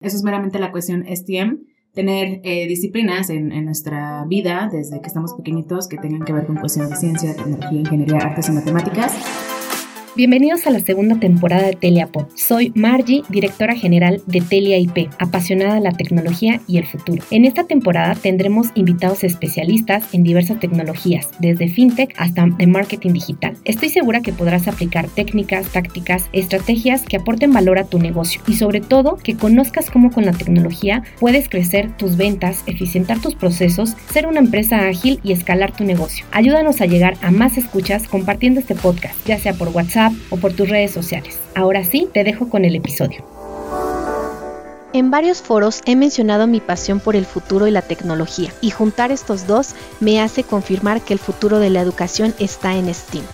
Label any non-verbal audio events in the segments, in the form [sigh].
Eso es meramente la cuestión STEM, tener eh, disciplinas en, en, nuestra vida desde que estamos pequeñitos que tengan que ver con cuestiones de ciencia, tecnología, ingeniería, artes y matemáticas. Bienvenidos a la segunda temporada de TeliaPod. Soy Margie, directora general de Telia apasionada de la tecnología y el futuro. En esta temporada tendremos invitados especialistas en diversas tecnologías, desde fintech hasta de marketing digital. Estoy segura que podrás aplicar técnicas, tácticas, estrategias que aporten valor a tu negocio y sobre todo que conozcas cómo con la tecnología puedes crecer tus ventas, eficientar tus procesos, ser una empresa ágil y escalar tu negocio. Ayúdanos a llegar a más escuchas compartiendo este podcast, ya sea por WhatsApp, o por tus redes sociales. Ahora sí, te dejo con el episodio. En varios foros he mencionado mi pasión por el futuro y la tecnología, y juntar estos dos me hace confirmar que el futuro de la educación está en STEAM.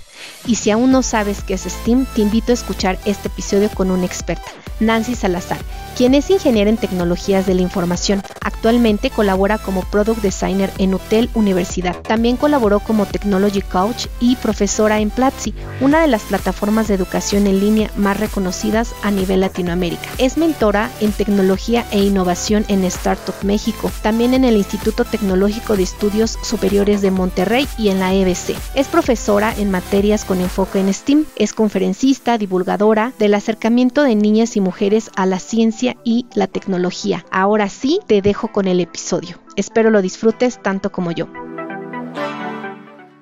Y si aún no sabes qué es STEAM, te invito a escuchar este episodio con una experta, Nancy Salazar, quien es ingeniera en tecnologías de la información. Actualmente colabora como Product Designer en UTEL Universidad. También colaboró como Technology Coach y profesora en Platzi, una de las plataformas de educación en línea más reconocidas a nivel Latinoamérica. Es mentora en tecnología e innovación en Startup México, también en el Instituto Tecnológico de Estudios Superiores de Monterrey y en la EBC. Es profesora en materias con enfoque en STEAM, es conferencista, divulgadora del acercamiento de niñas y mujeres a la ciencia y la tecnología. Ahora sí, te dejo con el episodio. Espero lo disfrutes tanto como yo.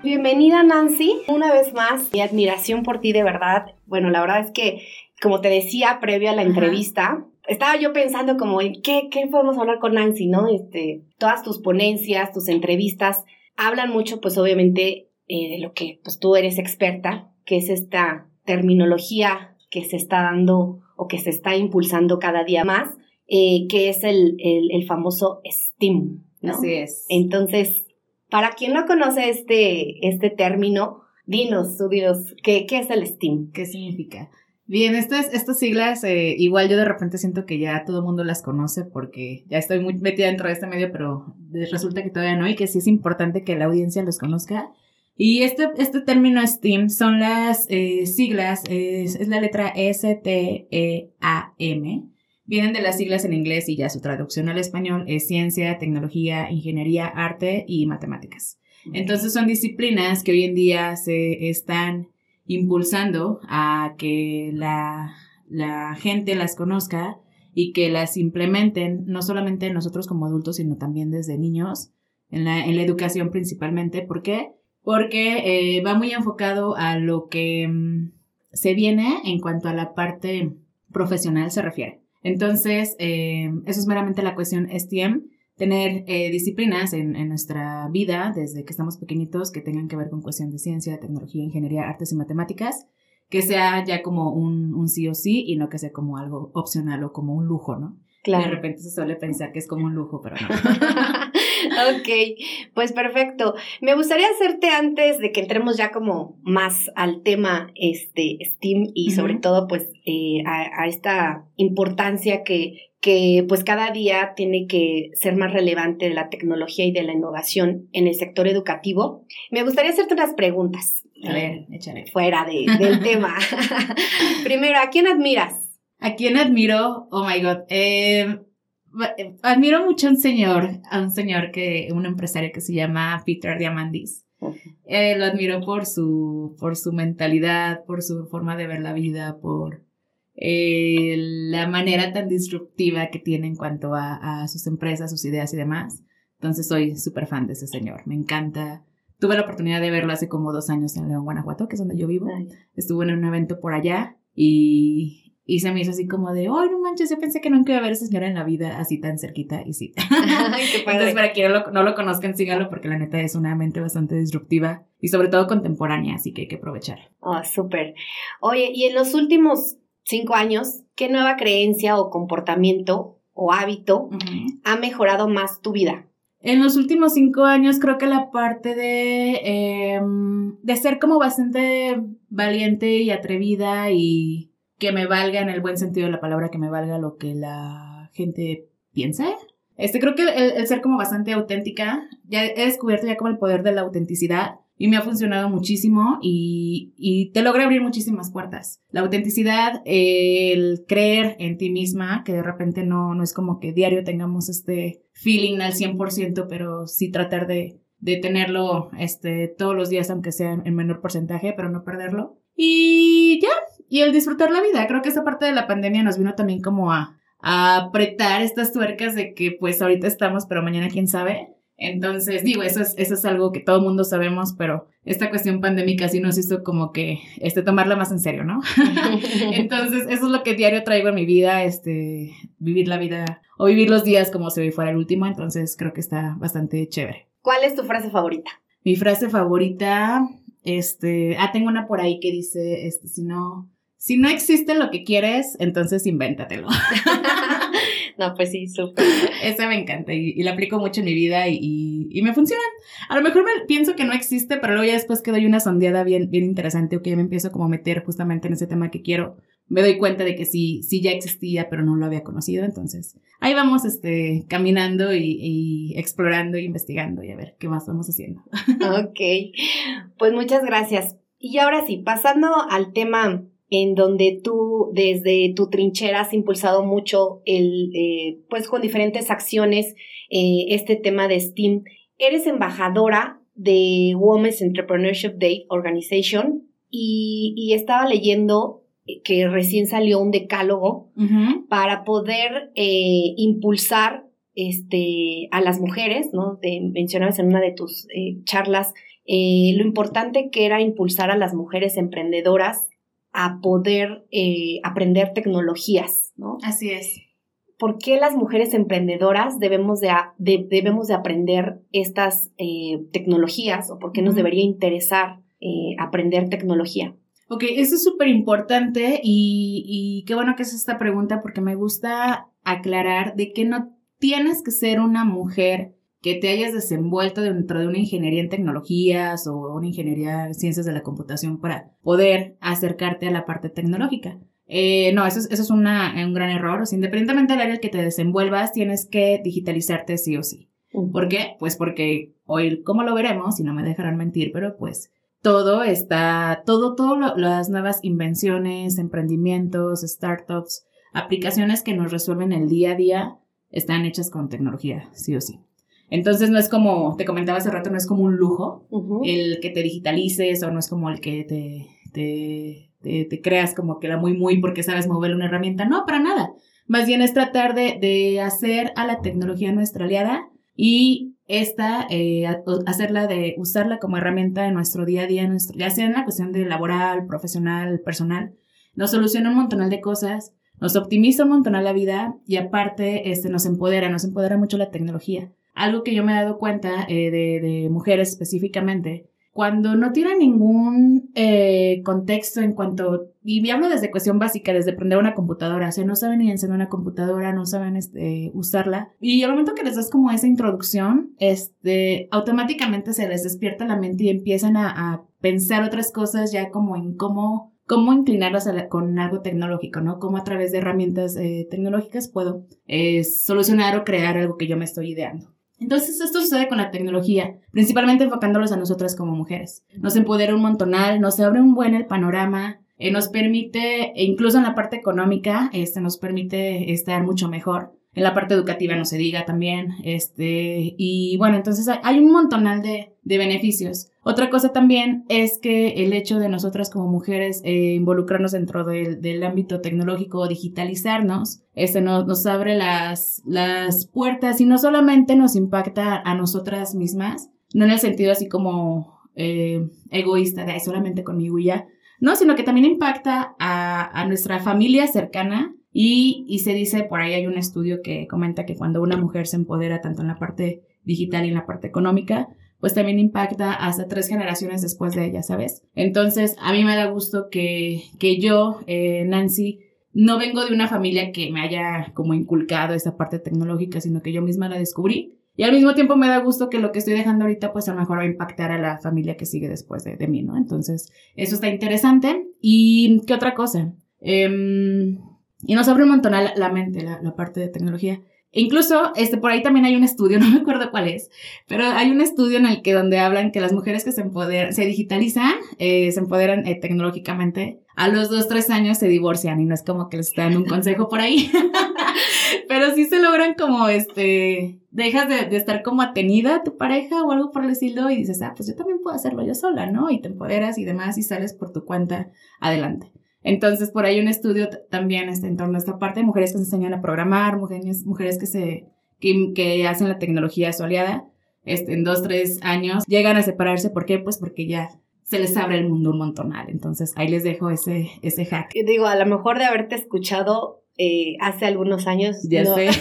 Bienvenida Nancy, una vez más, mi admiración por ti de verdad. Bueno, la verdad es que, como te decía previo a la entrevista, estaba yo pensando como en qué, qué podemos hablar con Nancy, ¿no? Este, todas tus ponencias, tus entrevistas, hablan mucho, pues obviamente, eh, de lo que pues, tú eres experta, que es esta terminología que se está dando o que se está impulsando cada día más, eh, que es el, el, famoso STEAM. Así es. Entonces, para quien no conoce este, este término, dinos, tú dinos, ¿qué, ¿qué, es el STEAM? ¿Qué significa? Bien, estas, estas siglas, eh, igual yo de repente siento que ya todo el mundo las conoce porque ya estoy muy metida dentro de este medio, pero resulta que todavía no y que sí es importante que la audiencia los conozca. Y este, este término STEAM son las eh, siglas, es, la letra S-T-E-A-M. Vienen de las siglas en inglés y ya su traducción al español es ciencia, tecnología, ingeniería, arte y matemáticas. Entonces son disciplinas que hoy en día se están impulsando a que la, la gente las conozca y que las implementen, no solamente nosotros como adultos, sino también desde niños, en la, en la educación principalmente. ¿Por qué? Porque eh, va muy enfocado a lo que mm, se viene en cuanto a la parte profesional se refiere. Entonces, eh, eso es meramente la cuestión STEM, tener eh, disciplinas en, en, nuestra vida desde que estamos pequeñitos que tengan que ver con cuestión de ciencia, tecnología, ingeniería, artes y matemáticas, que sea ya como un, un sí o sí y no que sea como algo opcional o como un lujo, ¿no? Claro. De repente se suele pensar que es como un lujo, pero no. [laughs] ok, pues perfecto. Me gustaría hacerte antes de que entremos ya como más al tema este STEAM y sobre todo pues eh, a, esta importancia que, que pues cada día tiene que ser más relevante de la tecnología y de la innovación en el sector educativo. Me gustaría hacerte unas preguntas. A ver, échale. Fuera de, del [laughs] tema. [laughs] Primero, ¿a quién admiras? ¿A quién admiro? Oh my God. Eh, admiro mucho a un señor, a un señor que, un empresario que se llama Peter Diamandis. Eh, lo admiro por su, por su mentalidad, por su forma de ver la vida, por eh, la manera tan disruptiva que tiene en cuanto a, a sus empresas, sus ideas y demás. Entonces soy súper fan de ese señor. Me encanta. Tuve la oportunidad de verlo hace como dos años en León, Guanajuato, que es donde yo vivo. Estuve en un evento por allá y, y se me hizo así como de, oh, no manches, yo pensé que nunca iba a ver a esa señora en la vida así tan cerquita. Y sí. [laughs] [laughs] Ay, qué padre. Entonces, para quien no lo, no lo conozcan, sígalo porque la neta es una mente bastante disruptiva y sobre todo contemporánea, así que hay que aprovechar. Oh, súper. Oye, y en los últimos cinco años, ¿qué nueva creencia o comportamiento o hábito ha mejorado más tu vida? En los últimos cinco años creo que la parte de, em, de ser como bastante valiente y atrevida y que me valga en el buen sentido de la palabra, que me valga lo que la gente piensa. Este, creo que el, ser como bastante auténtica, ya he descubierto ya como el poder de la autenticidad y me ha funcionado muchísimo y, y te logra abrir muchísimas puertas. La autenticidad, el creer en ti misma, que de repente no, no es como que diario tengamos este feeling al 100%, pero sí tratar de, de tenerlo este, todos los días, aunque sea en menor porcentaje, pero no perderlo. Y ya, y el disfrutar la vida. Creo que esa parte de la pandemia nos vino también como a, a apretar estas tuercas de que pues ahorita estamos, pero mañana quién sabe. Entonces, digo, eso es, eso es algo que todo mundo sabemos, pero esta cuestión pandémica sí nos hizo como que, este, tomarla más en serio, ¿no? [laughs] Entonces, eso es lo que diario traigo en mi vida, este, vivir la vida o vivir los días como si fuera el último, entonces creo que está bastante chévere. ¿Cuál es tu frase favorita? Mi frase favorita, este, ah, tengo una por ahí que dice, este, si no, si no existe lo que quieres, entonces invéntatelo. [laughs] no, pues sí, súper. Esa me encanta y, la aplico mucho en mi vida y, y, me funciona. A lo mejor me, pienso que no existe, pero luego ya después que doy una sondeada bien, bien interesante o que ya me empiezo como a meter justamente en ese tema que quiero, me doy cuenta de que sí, sí ya existía, pero no lo había conocido. Entonces, ahí vamos este, caminando y, y explorando e investigando y a ver qué más vamos haciendo. [laughs] ok, pues muchas gracias. Y ahora sí, pasando al tema en donde tú desde tu trinchera has impulsado mucho el, eh, pues con diferentes acciones eh, este tema de STEAM. Eres embajadora de Women's Entrepreneurship Day Organization y, estaba leyendo que recién salió un decálogo para poder eh, impulsar este, a las mujeres, ¿no? Te mencionabas en una de tus charlas lo importante que era impulsar a las mujeres emprendedoras a poder eh, aprender tecnologías, ¿no? Así es. ¿Por qué las mujeres emprendedoras debemos de, debemos de aprender estas eh, tecnologías o por qué nos debería interesar eh, aprender tecnología? Ok, eso es súper importante y, y qué bueno que es esta pregunta porque me gusta aclarar de que no tienes que ser una mujer que te hayas desenvuelto dentro de una ingeniería en tecnologías o una ingeniería en ciencias de la computación para poder acercarte a la parte tecnológica. Eh, no, eso es, eso es una, un gran error. O sea, independientemente del área en que te desenvuelvas, tienes que digitalizarte sí o sí. ¿Por qué? Pues porque hoy, como lo veremos, y no me dejarán mentir, pero pues todo está, todo, todas las nuevas invenciones, emprendimientos, startups, aplicaciones que nos resuelven el día a día, están hechas con tecnología, sí o sí. Entonces no es como, te comentaba hace rato, no es como un lujo el que te digitalices o no es como el que te, te, te, creas como que era muy, muy porque sabes mover una herramienta. No, para nada. Más bien es tratar de, de hacer a la tecnología nuestra aliada y esta, eh, hacerla de usarla como herramienta en nuestro día a día, nuestro, ya sea en la cuestión de laboral, profesional, personal. Nos soluciona un montón de cosas, nos optimiza un montón la vida y aparte este, nos empodera, nos empodera mucho la tecnología algo que yo me he dado cuenta eh, de, mujeres específicamente, cuando no tienen ningún eh, contexto en cuanto, y hablo desde cuestión básica, desde aprender una computadora, o sea, no saben ni encender una computadora, no saben este, usarla, y al momento que les das como esa introducción, este, automáticamente se les despierta la mente y empiezan a, pensar otras cosas ya como en cómo cómo inclinarlas con algo tecnológico, ¿no? Cómo a través de herramientas eh, tecnológicas puedo solucionar o crear algo que yo me estoy ideando. Entonces esto sucede con la tecnología, principalmente enfocándolos a nosotras como mujeres. Nos empodera un montonal, nos abre un buen panorama, eh, nos permite, e incluso en la parte económica, este, nos permite estar mucho mejor. En la parte educativa no se diga también, este, y bueno, entonces hay un montonal de, de beneficios. Otra cosa también es que el hecho de nosotras como mujeres eh, involucrarnos dentro del, ámbito tecnológico, digitalizarnos, este nos, nos abre las, las puertas y no solamente nos impacta a nosotras mismas, no en el sentido así como eh, egoísta de solamente conmigo y ya, no, sino que también impacta a, a nuestra familia cercana y, y, se dice, por ahí hay un estudio que comenta que cuando una mujer se empodera tanto en la parte digital y en la parte económica, pues también impacta hasta tres generaciones después de ella, ¿sabes? Entonces, a mí me da gusto que, que yo, eh, Nancy, no vengo de una familia que me haya como inculcado esa parte tecnológica, sino que yo misma la descubrí. Y al mismo tiempo me da gusto que lo que estoy dejando ahorita, pues a lo mejor va a impactar a la familia que sigue después de, mí, ¿no? Entonces, eso está interesante. ¿Y qué otra cosa? Em, y nos abre un montón la, mente, la, la parte de tecnología Incluso, este, por ahí también hay un estudio, [laughs] no me acuerdo cuál es, pero hay un estudio en el que donde hablan que las mujeres que se empoderan, se digitalizan, eh, se empoderan eh, tecnológicamente, a los dos, tres años se divorcian y no es como que les están un consejo por ahí, [laughs] pero sí se logran como, este, dejas de, de, estar como atenida a tu pareja o algo por el estilo y dices, ah, pues yo también puedo hacerlo yo sola, ¿no? Y te empoderas y demás y sales por tu cuenta adelante. Entonces, por ahí un estudio también está en torno a esta parte, mujeres que se enseñan a programar, mujeres, mujeres que se, que, que hacen la tecnología a su aliada, este, en dos, tres años, llegan a separarse. ¿Por qué? Pues porque ya se les abre el mundo un montonal. Entonces, ahí les dejo ese, ese hack. Digo, a lo mejor de haberte escuchado eh, hace algunos años. Ya sé. [laughs]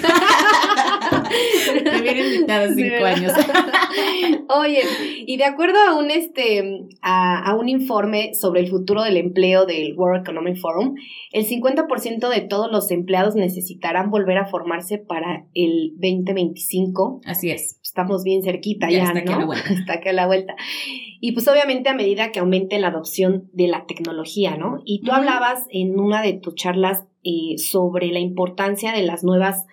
[laughs] Me hubiera invitado cinco años. [laughs] Oye, y de acuerdo a un, este, a, un informe sobre el futuro del empleo del World Economic Forum, el 50% de todos los empleados necesitarán volver a formarse para el 2025. Así es. Estamos bien cerquita ya, está ¿no? a la vuelta. [laughs] Está aquí a la vuelta. Y pues obviamente a medida que aumente la adopción de la tecnología, ¿no? Y tú hablabas en una de tus charlas eh, sobre la importancia de las nuevas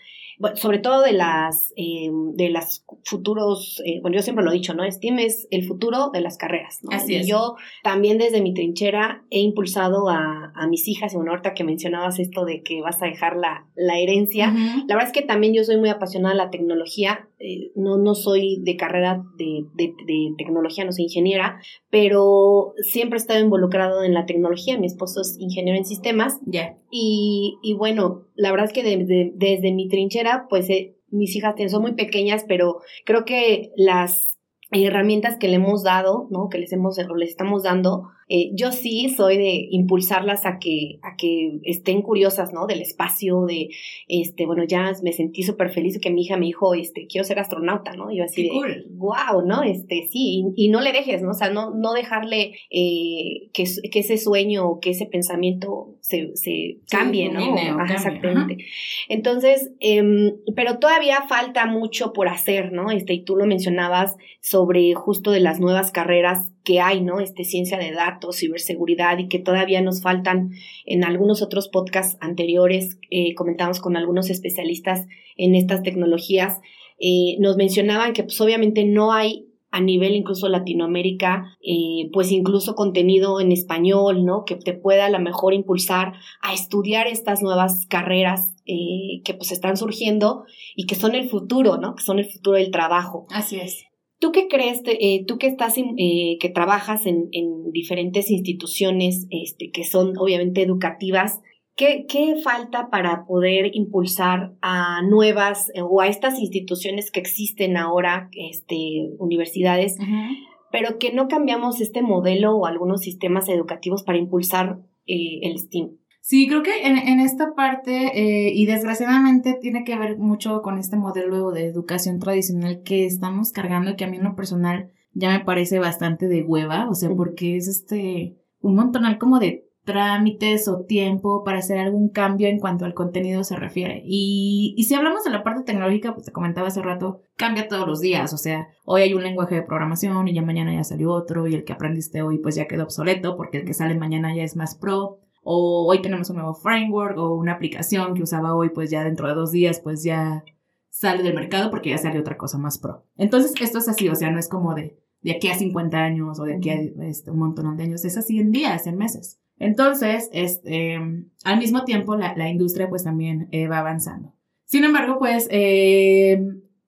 sobre todo de las, eh, de las futuros, eh, bueno, yo siempre lo he dicho, ¿no? STEAM es el futuro de las carreras, ¿no? Así y es. yo también desde mi trinchera he impulsado a, a, mis hijas, y bueno, ahorita que mencionabas esto de que vas a dejar la, la herencia, la verdad es que también yo soy muy apasionada de la tecnología, eh, no, no soy de carrera de, de, de, tecnología, no soy ingeniera, pero siempre he estado involucrado en la tecnología, mi esposo es ingeniero en sistemas, ya. Y, y, bueno, la verdad es que desde, desde mi trinchera, pues eh, mis hijas son muy pequeñas, pero creo que las herramientas que le hemos dado, ¿no? Que les hemos, les estamos dando, eh, yo sí soy de impulsarlas a que, a que estén curiosas, ¿no? Del espacio, de, este, bueno, ya me sentí súper feliz que mi hija me dijo, este, quiero ser astronauta, ¿no? Y yo así Qué de, cool. wow, ¿no? Este, sí, y, y, no le dejes, ¿no? O sea, no, no dejarle eh, que, que, ese sueño o que ese pensamiento se, se cambie, sí, ¿no? Ajá, exactamente. Ajá. Entonces, eh, pero todavía falta mucho por hacer, ¿no? Este, y tú lo mencionabas sobre justo de las nuevas carreras que hay, ¿no? Este, ciencia de datos, ciberseguridad y que todavía nos faltan en algunos otros podcasts anteriores, eh, comentamos con algunos especialistas en estas tecnologías, eh, nos mencionaban que pues obviamente no hay a nivel incluso Latinoamérica, eh, pues incluso contenido en español, ¿no? Que te pueda a lo mejor impulsar a estudiar estas nuevas carreras eh, que pues están surgiendo y que son el futuro, ¿no? Que son el futuro del trabajo. Así es. ¿Tú qué crees, eh, tú que estás, eh, que trabajas en, en, diferentes instituciones este, que son obviamente educativas, ¿qué, ¿qué, falta para poder impulsar a nuevas eh, o a estas instituciones que existen ahora, este, universidades, uh -huh. pero que no cambiamos este modelo o algunos sistemas educativos para impulsar eh, el STEAM? Sí, creo que en, en esta parte, eh, y desgraciadamente tiene que ver mucho con este modelo de educación tradicional que estamos cargando y que a mí en lo personal ya me parece bastante de hueva, o sea, porque es este, un montonal como de trámites o tiempo para hacer algún cambio en cuanto al contenido se refiere. Y, y si hablamos de la parte tecnológica, pues te comentaba hace rato, cambia todos los días, o sea, hoy hay un lenguaje de programación y ya mañana ya salió otro y el que aprendiste hoy pues ya quedó obsoleto porque el que sale mañana ya es más pro o hoy tenemos un nuevo framework o una aplicación que usaba hoy, pues ya dentro de dos días, pues ya sale del mercado porque ya sale otra cosa más pro. Entonces, esto es así, o sea, no es como de, de aquí a 50 años o de aquí a este, un montón de años, es así en días, en meses. Entonces, este, al mismo tiempo, la, la industria pues también eh, va avanzando. Sin embargo, pues eh,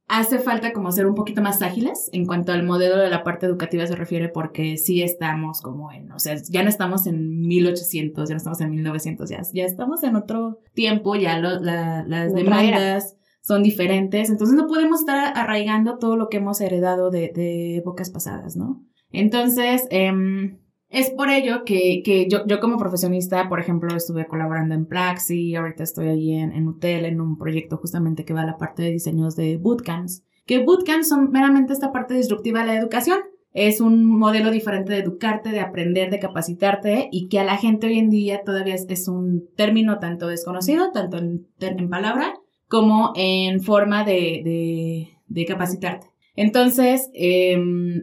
hace falta como ser un poquito más ágiles en cuanto al modelo de la parte educativa se refiere porque sí estamos como en, o sea, ya no estamos en 1800, ya no estamos en 1900, ya, ya estamos en otro tiempo, ya lo, la, las Otra demandas era. son diferentes, entonces no podemos estar arraigando todo lo que hemos heredado de, de épocas pasadas, ¿no? Entonces, eh, es por ello que, que yo, yo como profesionista, por ejemplo, estuve colaborando en Plaxi, ahorita estoy ahí en, en UTEL, en un proyecto justamente que va a la parte de diseños de bootcamps, que bootcamps son meramente esta parte disruptiva de la educación. Es un modelo diferente de educarte, de aprender, de capacitarte y que a la gente hoy en día todavía es, es un término tanto desconocido, tanto en, en palabra como en forma de, de, de capacitarte. Entonces, eh,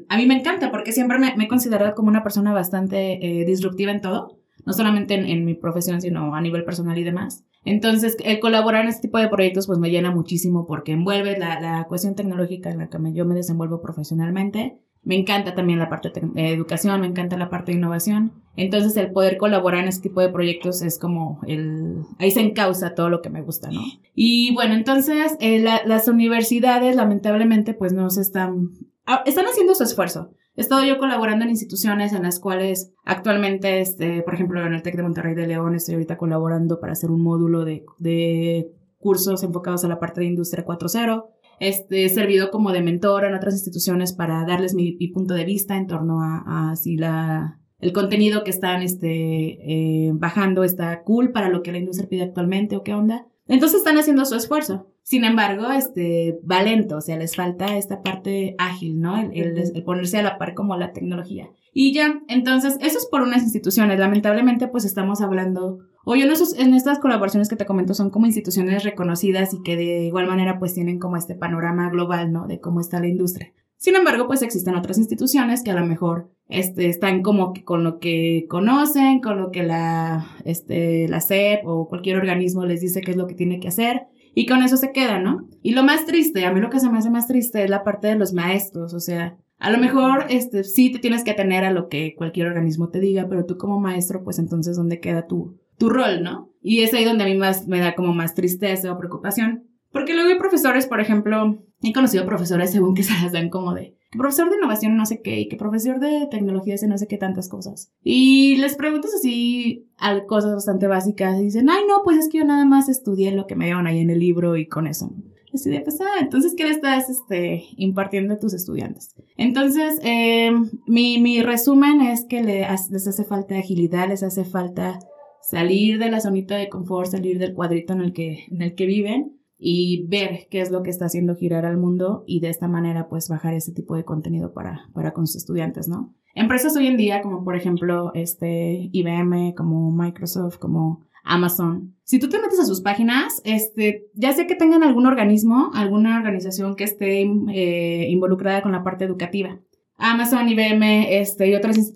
a mí me encanta porque siempre me, me he considerado como una persona bastante eh, disruptiva en todo, no solamente en, mi profesión, sino a nivel personal y demás. Entonces, el colaborar en este tipo de proyectos pues me llena muchísimo porque envuelve la, la cuestión tecnológica en la que yo me desenvuelvo profesionalmente. Me encanta también la parte de educación, me encanta la parte de innovación. Entonces, el poder colaborar en este tipo de proyectos es como el... Ahí se encausa todo lo que me gusta, ¿no? Y bueno, entonces, eh, las universidades lamentablemente pues no se están... Ah, están haciendo su esfuerzo. He estado yo colaborando en instituciones en las cuales actualmente, este, por ejemplo, en el TEC de Monterrey de León, estoy ahorita colaborando para hacer un módulo de, de cursos enfocados a la parte de Industria 4.0. Este, he servido como de mentor en otras instituciones para darles mi, punto de vista en torno a, a, si la, el contenido que están este, eh, bajando está cool para lo que la industria pide actualmente o qué onda. Entonces están haciendo su esfuerzo. Sin embargo, este, va lento, o sea, les falta esta parte ágil, ¿no? El, ponerse a la par como la tecnología. Y ya, entonces, eso es por unas instituciones. Lamentablemente, pues estamos hablando, o yo en, en estas colaboraciones que te comento son como instituciones reconocidas y que de igual manera pues tienen como este panorama global, ¿no? De cómo está la industria. Sin embargo, pues existen otras instituciones que a lo mejor este, están como con lo que conocen, con lo que la, este, la SEP o cualquier organismo les dice qué es lo que tiene que hacer y con eso se queda, ¿no? Y lo más triste, a mí lo que se me hace más triste es la parte de los maestros, o sea, a lo mejor este, sí te tienes que atener a lo que cualquier organismo te diga, pero tú como maestro, pues entonces, ¿dónde queda tu, tu rol, no? Y es ahí donde a mí más me da como más tristeza o preocupación. Porque luego hay profesores, por ejemplo, he conocido profesores según que [laughs] se las dan como de profesor de innovación no sé qué y que profesor de tecnología y no sé qué tantas cosas. Y les preguntas así cosas bastante básicas y dicen, ay no, pues es que yo nada más estudié lo que me dieron ahí en el libro y con eso. Así de, pues, ah, entonces, ¿qué le estás este, impartiendo a tus estudiantes? Entonces, eh, mi, mi resumen es que les, les hace falta agilidad, les hace falta salir de la zonita de confort, salir del cuadrito en el que, en el que viven y ver qué es lo que está haciendo girar al mundo y de esta manera pues bajar ese tipo de contenido para, para con sus estudiantes, ¿no? Empresas hoy en día como por ejemplo este IBM, como Microsoft, como Amazon. Si tú te metes a sus páginas, este, ya sea que tengan algún organismo, alguna organización que esté eh, involucrada con la parte educativa. Amazon, IBM este, y otras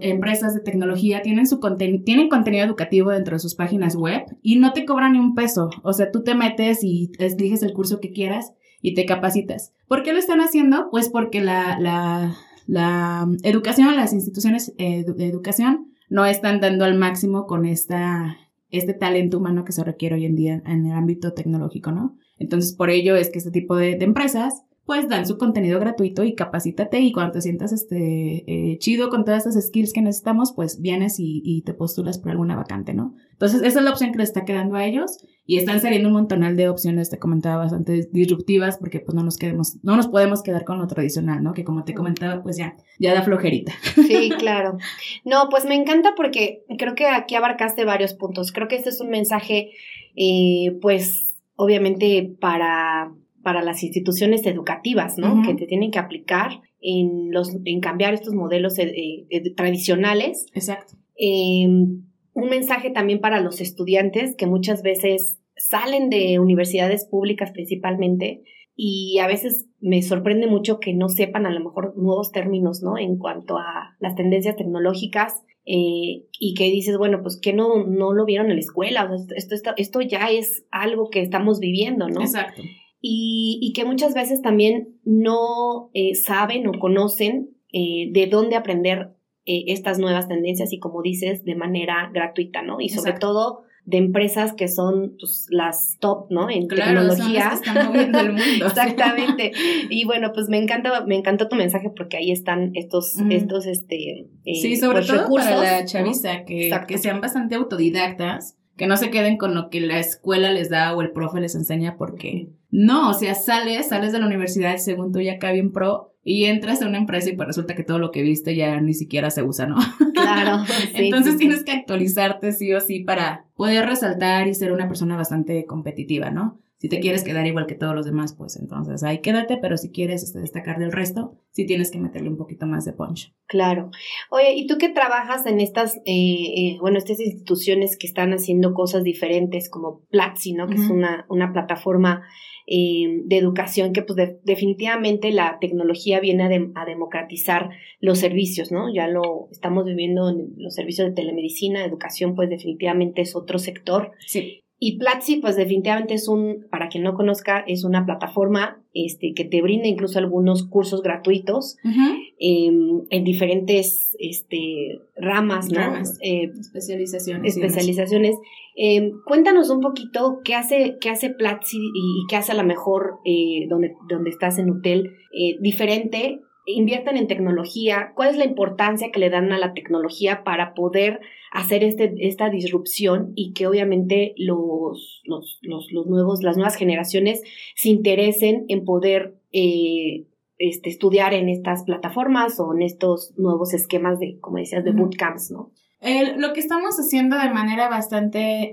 empresas de tecnología tienen, su tienen contenido educativo dentro de sus páginas web y no te cobran ni un peso. O sea, tú te metes y eliges el curso que quieras y te capacitas. ¿Por qué lo están haciendo? Pues porque la, la, la educación, las instituciones de educación no están dando al máximo con esta, este talento humano que se requiere hoy en día en el ámbito tecnológico, ¿no? Entonces, por ello es que este tipo de empresas pues dan su contenido gratuito y capacítate y cuando te sientas este, eh, chido con todas estas skills que necesitamos, pues vienes y, te postulas por alguna vacante, ¿no? Entonces, esa es la opción que les está quedando a ellos y están saliendo un montonal de opciones, te comentaba, bastante disruptivas porque pues no nos quedemos, no nos podemos quedar con lo tradicional, ¿no? Que como te comentaba, pues ya, ya da flojerita. Sí, [laughs] claro. No, pues me encanta porque creo que aquí abarcaste varios puntos. Creo que este es un mensaje, eh, pues, obviamente para para las instituciones educativas, ¿no? Que te tienen que aplicar en, los, en cambiar estos modelos eh, eh, tradicionales. Exacto. Em, un mensaje también para los estudiantes que muchas veces salen de universidades públicas principalmente y a veces me sorprende mucho que no sepan a lo mejor nuevos términos, ¿no? En cuanto a las tendencias tecnológicas eh, y que dices, bueno, pues que no, no lo vieron en la escuela, esto, esto, esto ya es algo que estamos viviendo, ¿no? Exacto y, que muchas veces también no eh, saben o conocen eh, de dónde aprender eh, estas nuevas tendencias y como dices, de manera gratuita, ¿no? Y sobre todo de empresas que son pues, las top, ¿no? En tecnología. el mundo. [laughs] Exactamente. Y bueno, pues me encanta, me encantó tu mensaje porque ahí están estos, estos, este, sí, sobre pues, todo recursos, para la chaviza, que, que sean bastante autodidactas que no se queden con lo que la escuela les da o el profe les enseña porque no, o sea, sales, sales de la universidad según tú ya acá bien pro y entras a una empresa y pues resulta que todo lo que viste ya ni siquiera se usa, ¿no? Claro. [laughs] Entonces tienes que actualizarte sí o sí para poder resaltar y ser una persona bastante competitiva, ¿no? Si te quieres quedar igual que todos los demás, pues entonces ahí quédate, pero si quieres este, destacar del resto, sí tienes que meterle un poquito más de punch. Claro. Oye, ¿y tú qué trabajas en estas, eh, eh, bueno, estas instituciones que están haciendo cosas diferentes como Platzi, ¿no? Que es una, una plataforma eh, de educación que pues definitivamente la tecnología viene a, a, democratizar los servicios, ¿no? Ya lo estamos viviendo en los servicios de telemedicina, educación pues definitivamente es otro sector. Sí Y Platzi, pues definitivamente es un, para quien no conozca, es una plataforma este, que te brinda incluso algunos cursos gratuitos em, en diferentes este, ramas, ¿no? Eh, especializaciones. Especializaciones. Em, cuéntanos un poquito qué hace, qué hace Platzi y, qué hace a lo mejor eh, donde, donde estás en hotel eh, diferente invierten en tecnología, cuál es la importancia que le dan a la tecnología para poder hacer este, esta disrupción y que obviamente los, los, nuevos, las nuevas generaciones se interesen en poder eh, este, estudiar en estas plataformas o en estos nuevos esquemas de, como decías, de bootcamps, ¿no? lo que estamos haciendo de manera bastante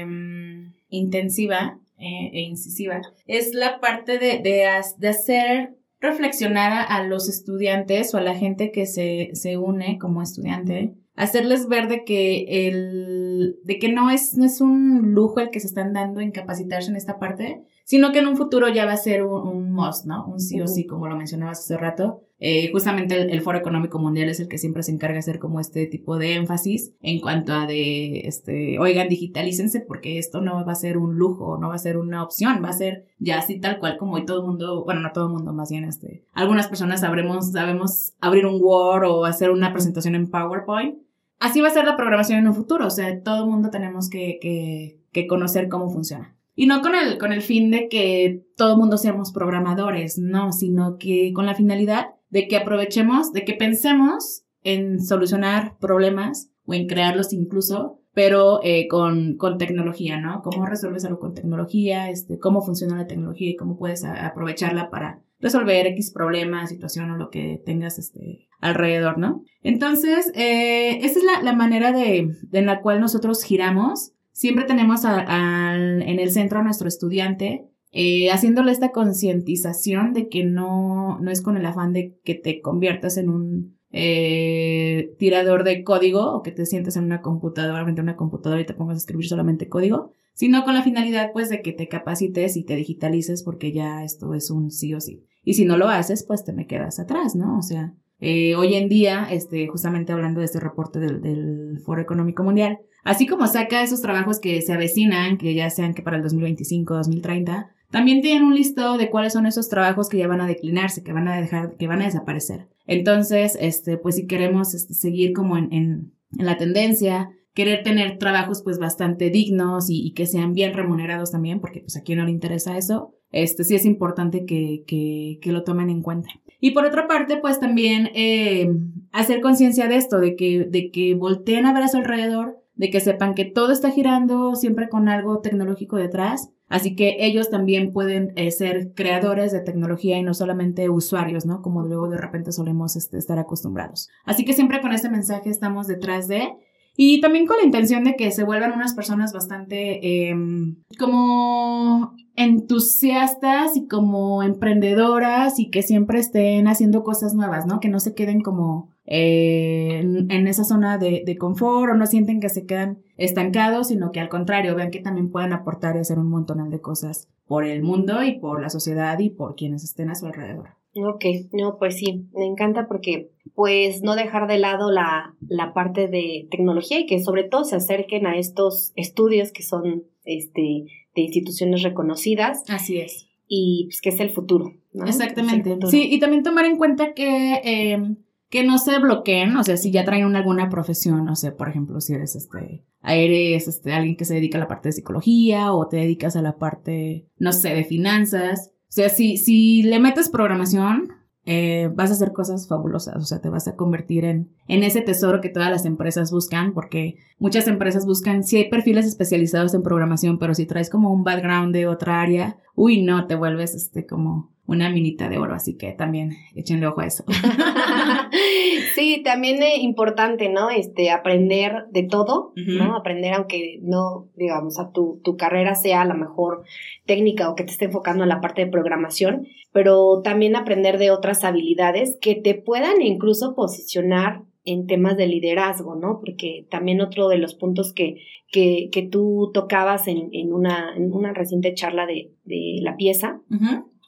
em, intensiva eh, e incisiva es la parte de, de hacer reflexionar a, los estudiantes o a la gente que se, se une como estudiante, hacerles ver de que el, de que no es, no es un lujo el que se están dando en capacitarse en esta parte, sino que en un futuro ya va a ser un, un must, ¿no? Un sí o sí, como lo mencionabas hace rato. Eh, justamente el, Foro Económico Mundial es el que siempre se encarga de hacer como este tipo de énfasis en cuanto a de, este, oigan, digitalícense porque esto no va a ser un lujo, no va a ser una opción, va a ser ya así tal cual como hoy todo el mundo, bueno, no todo el mundo, más bien este, algunas personas sabremos, sabemos abrir un Word o hacer una presentación en PowerPoint. Así va a ser la programación en un futuro, o sea, todo el mundo tenemos que, que, que conocer cómo funciona. Y no con el, con el fin de que todo el mundo seamos programadores, no, sino que con la finalidad de que aprovechemos, de que pensemos en solucionar problemas o en crearlos incluso, pero eh, con, con, tecnología, ¿no? ¿Cómo resuelves algo con tecnología? Este, ¿Cómo funciona la tecnología y cómo puedes aprovecharla para resolver X problema, situación o lo que tengas este, alrededor, ¿no? Entonces, eh, esa es la, la manera de, en la cual nosotros giramos Siempre tenemos en el centro a nuestro estudiante, eh, haciéndole esta concientización de que no, no es con el afán de que te conviertas en un eh, tirador de código o que te sientes en una computadora, frente a una computadora y te pongas a escribir solamente código, sino con la finalidad pues de que te capacites y te digitalices porque ya esto es un sí o sí. Y si no lo haces, pues te me quedas atrás, ¿no? O sea, eh, hoy en día, este, justamente hablando de este reporte del, del Foro Económico Mundial, Así como saca esos trabajos que se avecinan, que ya sean que para el 2025, 2030, también tienen un listado de cuáles son esos trabajos que ya van a declinarse, que van a dejar, que van a desaparecer. Entonces, este, pues si queremos este, seguir como en, en, la tendencia, querer tener trabajos pues bastante dignos y, que sean bien remunerados también, porque pues a quien no le interesa eso, este sí es importante que, que, que lo tomen en cuenta. Y por otra parte, pues también eh, hacer conciencia de esto, de que, de que volteen a ver a su alrededor, de que sepan que todo está girando siempre con algo tecnológico detrás. Así que ellos también pueden eh, ser creadores de tecnología y no solamente usuarios, ¿no? Como luego de repente solemos este, estar acostumbrados. Así que siempre con este mensaje estamos detrás de y también con la intención de que se vuelvan unas personas bastante em, como entusiastas y como emprendedoras y que siempre estén haciendo cosas nuevas, ¿no? Que no se queden como eh, en, esa zona de, de, confort o no sienten que se quedan estancados, sino que al contrario, vean que también pueden aportar y hacer un montón de cosas por el mundo y por la sociedad y por quienes estén a su alrededor. Ok, no, pues sí, me encanta porque pues no dejar de lado la, la parte de tecnología y que sobre todo se acerquen a estos estudios que son este, de instituciones reconocidas. Así es. Y pues que es el futuro. Exactamente. Sí, y también tomar en cuenta que, em, que no se bloqueen, o sea, si ya traen alguna profesión, no sé, por ejemplo, si eres este, eres este, alguien que se dedica a la parte de psicología o te dedicas a la parte, no sé, de finanzas o sea, si, si le metes programación, eh, vas a hacer cosas fabulosas, o sea, te vas a convertir en, en ese tesoro que todas las empresas buscan, porque muchas empresas buscan, si hay perfiles especializados en programación, pero si traes como un background de otra área, uy, no, te vuelves este como una minita de oro, así que también échenle ojo a eso. [laughs] sí, también es importante, ¿no? Este, aprender de todo, ¿no? Aprender aunque no, digamos, a tu, tu carrera sea la mejor técnica o que te esté enfocando en la parte de programación, pero también aprender de otras habilidades que te puedan incluso posicionar en temas de liderazgo, ¿no? Porque también otro de los puntos que, que, que tú tocabas en, en, una, en una reciente charla de, de la pieza,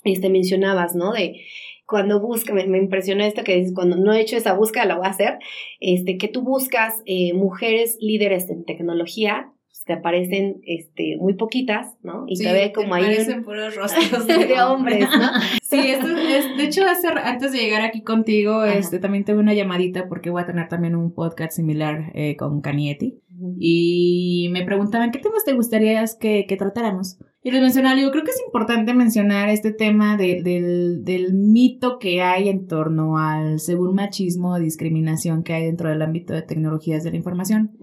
este, mencionabas, ¿no? De cuando buscas, me, impresionó esto que dices, cuando no he hecho esa búsqueda, la voy a hacer, este, que tú buscas eh, mujeres líderes en tecnología pues, te aparecen este, muy poquitas, ¿no? Y te ve como ahí. Aparecen puros [laughs] rostros de, hombres, ¿no? [laughs] sí, esto es, de hecho, hace, antes de llegar aquí contigo, este, también tuve una llamadita porque voy a tener también un podcast similar eh, con Canieti. Y me preguntaban, ¿qué temas te gustaría que, que tratáramos? Y les mencionaba, yo creo que es importante mencionar este tema del, del, mito que hay en torno al según machismo o discriminación que hay dentro del ámbito de tecnologías de la información.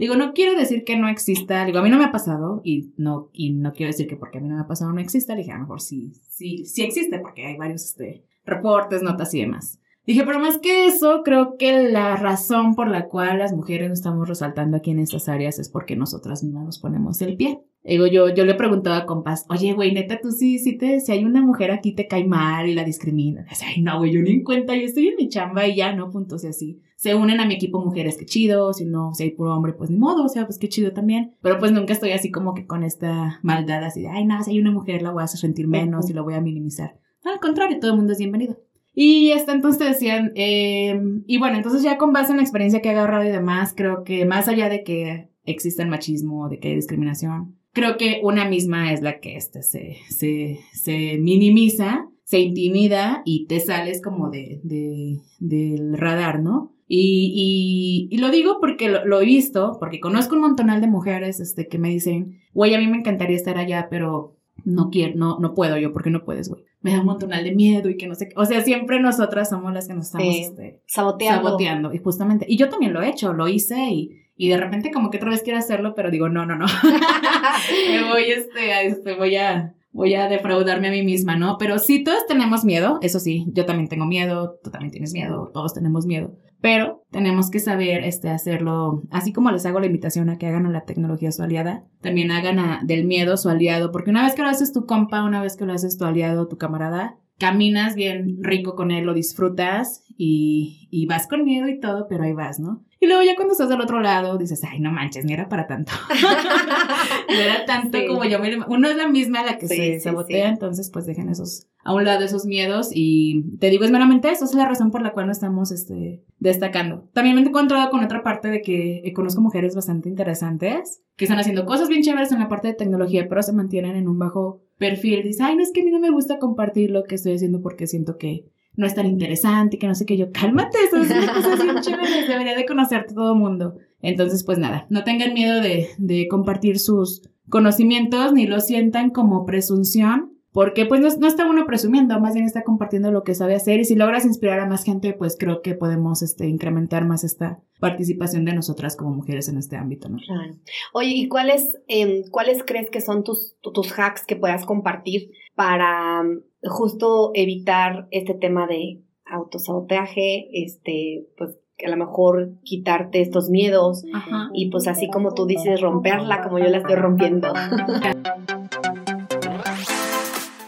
Digo, no quiero decir que no exista, digo, a mí no me ha pasado y no, y no quiero decir que porque a mí no me ha pasado no exista, dije, a lo mejor sí, sí, sí existe porque hay varios este, reportes, notas y demás. Dije, pero más que eso, creo que la razón por la cual las mujeres no estamos resaltando aquí en estas áreas es porque nosotras mismas nos ponemos el pie. Digo, yo, yo le preguntaba a Compás, oye, güey, neta, tú sí, sí te, si hay una mujer aquí te cae mal y la discrimina. Dice, ay, no, güey, yo ni en cuenta, yo estoy en mi chamba y ya, ¿no? Punto, o sea, sí. Se unen a mi equipo mujeres, qué chido, si no, si hay puro hombre, pues ni modo, o sea, pues qué chido también. Pero pues nunca estoy así como que con esta maldad así de, ay, no, si hay una mujer la voy a hacer sentir menos y la voy a minimizar. Al contrario, todo el mundo es bienvenido. Y hasta entonces decían, eh, y bueno, entonces ya con base en la experiencia que he agarrado y demás, creo que más allá de que exista el machismo, de que hay discriminación, creo que una misma es la que este, se, se, se minimiza, se intimida y te sales como de, de del radar, ¿no? Y, y, y, lo digo porque lo, he visto, porque conozco un montonal de mujeres este, que me dicen, güey, a mí me encantaría estar allá, pero no quiero, no, no puedo yo, porque no puedes, güey. Me da un montonal de miedo y que no sé qué. O sea, siempre nosotras somos las que nos estamos este, saboteando. saboteando. Y justamente, y yo también lo he hecho, lo hice y, y de repente como que otra vez quiero hacerlo, pero digo, no, no, no. [laughs] me voy, este, a, este, voy a, voy a defraudarme a mí misma, ¿no? Pero sí, todos tenemos miedo, eso sí, yo también tengo miedo, tú también tienes miedo, todos tenemos miedo pero tenemos que saber este, hacerlo, así como les hago la invitación a que hagan a la tecnología su aliada, también hagan del miedo su aliado, porque una vez que lo haces tu compa, una vez que lo haces tu aliado, tu camarada, caminas bien rico con él, lo disfrutas y, y vas con miedo y todo, pero ahí vas, ¿no? Y luego ya cuando estás del otro lado dices, ay, no manches, ni era para tanto. [laughs] no era tanto como yo. Uno es la misma la que se sabotea, entonces pues dejen esos a un lado esos miedos y te digo, es meramente eso, es la razón por la cual no estamos este, destacando. También me he encontrado con otra parte de que eh, conozco mujeres bastante interesantes que están haciendo cosas bien chéveres en la parte de tecnología, pero se mantienen en un bajo perfil. Dice, ay, no es que a mí no me gusta compartir lo que estoy haciendo porque siento que no es tan interesante, que no sé qué. Yo, cálmate, eso es una cosa bien chévere, debería de conocerte todo mundo. Entonces, pues nada, no tengan miedo de, de compartir sus conocimientos ni lo sientan como presunción porque pues no, está uno presumiendo, más bien está compartiendo lo que sabe hacer y si logras inspirar a más gente, pues creo que podemos este, incrementar más esta participación de nosotras como mujeres en este ámbito, ¿no? Claro. Oye, ¿y cuáles, em, cuáles crees que son tus, tus hacks que puedas compartir para mm, justo evitar este tema de autosabotaje, este, pues a lo mejor quitarte estos miedos y pues así como tú dices, romperla como yo la estoy rompiendo. [laughs]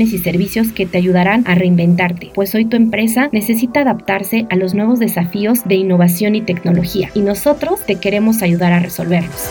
y servicios que te ayudarán a reinventarte, pues hoy tu empresa necesita adaptarse a los nuevos desafíos de innovación y tecnología y nosotros te queremos ayudar a resolverlos.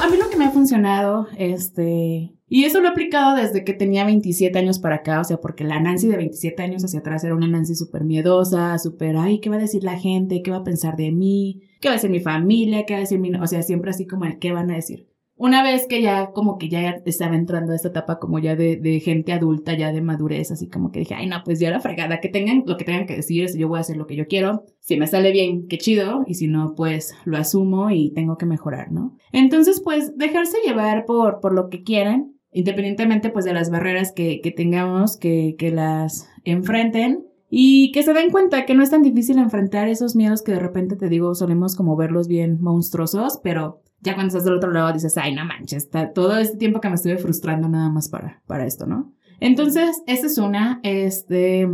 A mí lo que me ha funcionado, este, y eso lo he aplicado desde que tenía 27 años para acá, o sea, porque la Nancy de 27 años hacia atrás era una Nancy súper miedosa, súper, ay, ¿qué va a decir la gente? ¿Qué va a pensar de mí? ¿Qué va a decir mi familia? ¿Qué va a decir mi... O sea, siempre así como el qué van a decir una vez que ya como que ya estaba entrando a esta etapa como ya de, de, gente adulta, ya de madurez, así como que dije, ay no, pues ya la fregada, que tengan lo que tengan que decir, yo voy a hacer lo que yo quiero, si me sale bien, qué chido, y si no, pues lo asumo y tengo que mejorar, ¿no? Entonces, pues dejarse llevar por, por lo que quieran, independientemente pues de las barreras que, que tengamos, que, que las enfrenten. Y que se den cuenta que no es tan difícil enfrentar esos miedos que de repente te digo, solemos como verlos bien monstruosos, pero ya cuando estás del otro lado dices, ay, no manches, está todo este tiempo que me estuve frustrando nada más para, para esto, ¿no? Entonces, esa es una. Este,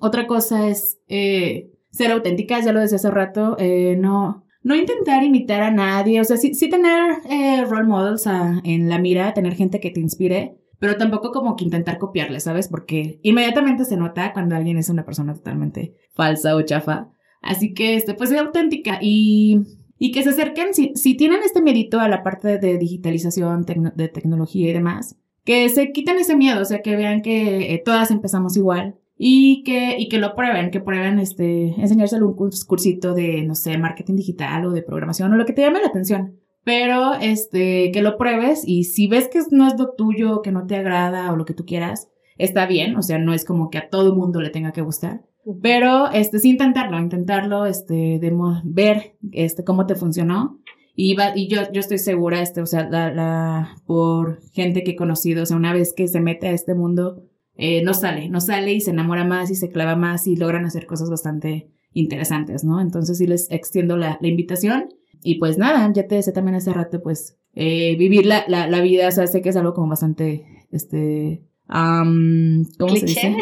otra cosa es eh, ser auténticas, ya lo decía hace rato, eh, no, no intentar imitar a nadie, o sea, sí, sí tener eh, role models en la mira, tener gente que te inspire, pero tampoco como que intentar copiarle, ¿sabes? Porque inmediatamente se nota cuando alguien es una persona totalmente falsa o chafa. Así que, este, pues, es auténtica y, y que se acerquen, si, si tienen este mérito a la parte de digitalización, de tecnología y demás, que se quiten ese miedo, o sea, que vean que eh, todas empezamos igual y que, y que lo prueben, que prueben este, enseñarse algún cursito de, no sé, marketing digital o de programación o lo que te llame la atención. Pero, este, que lo pruebes y si ves que no es lo tuyo, que no te agrada o lo que tú quieras, está bien, o sea, no es como que a todo mundo le tenga que gustar. Pero, este, sí intentarlo, intentarlo, este, de ver, este, cómo te funcionó. Y, va, y yo, yo estoy segura, este, o sea, la, la, por gente que he conocido, o sea, una vez que se mete a este mundo, eh, no sale, no sale y se enamora más y se clava más y logran hacer cosas bastante interesantes, ¿no? Entonces sí les extiendo la, la invitación y pues nada, ya te decía también hace rato, pues eh, vivir la, la, la, vida, o sea, sé que es algo como bastante, este, um, ¿cómo se dice?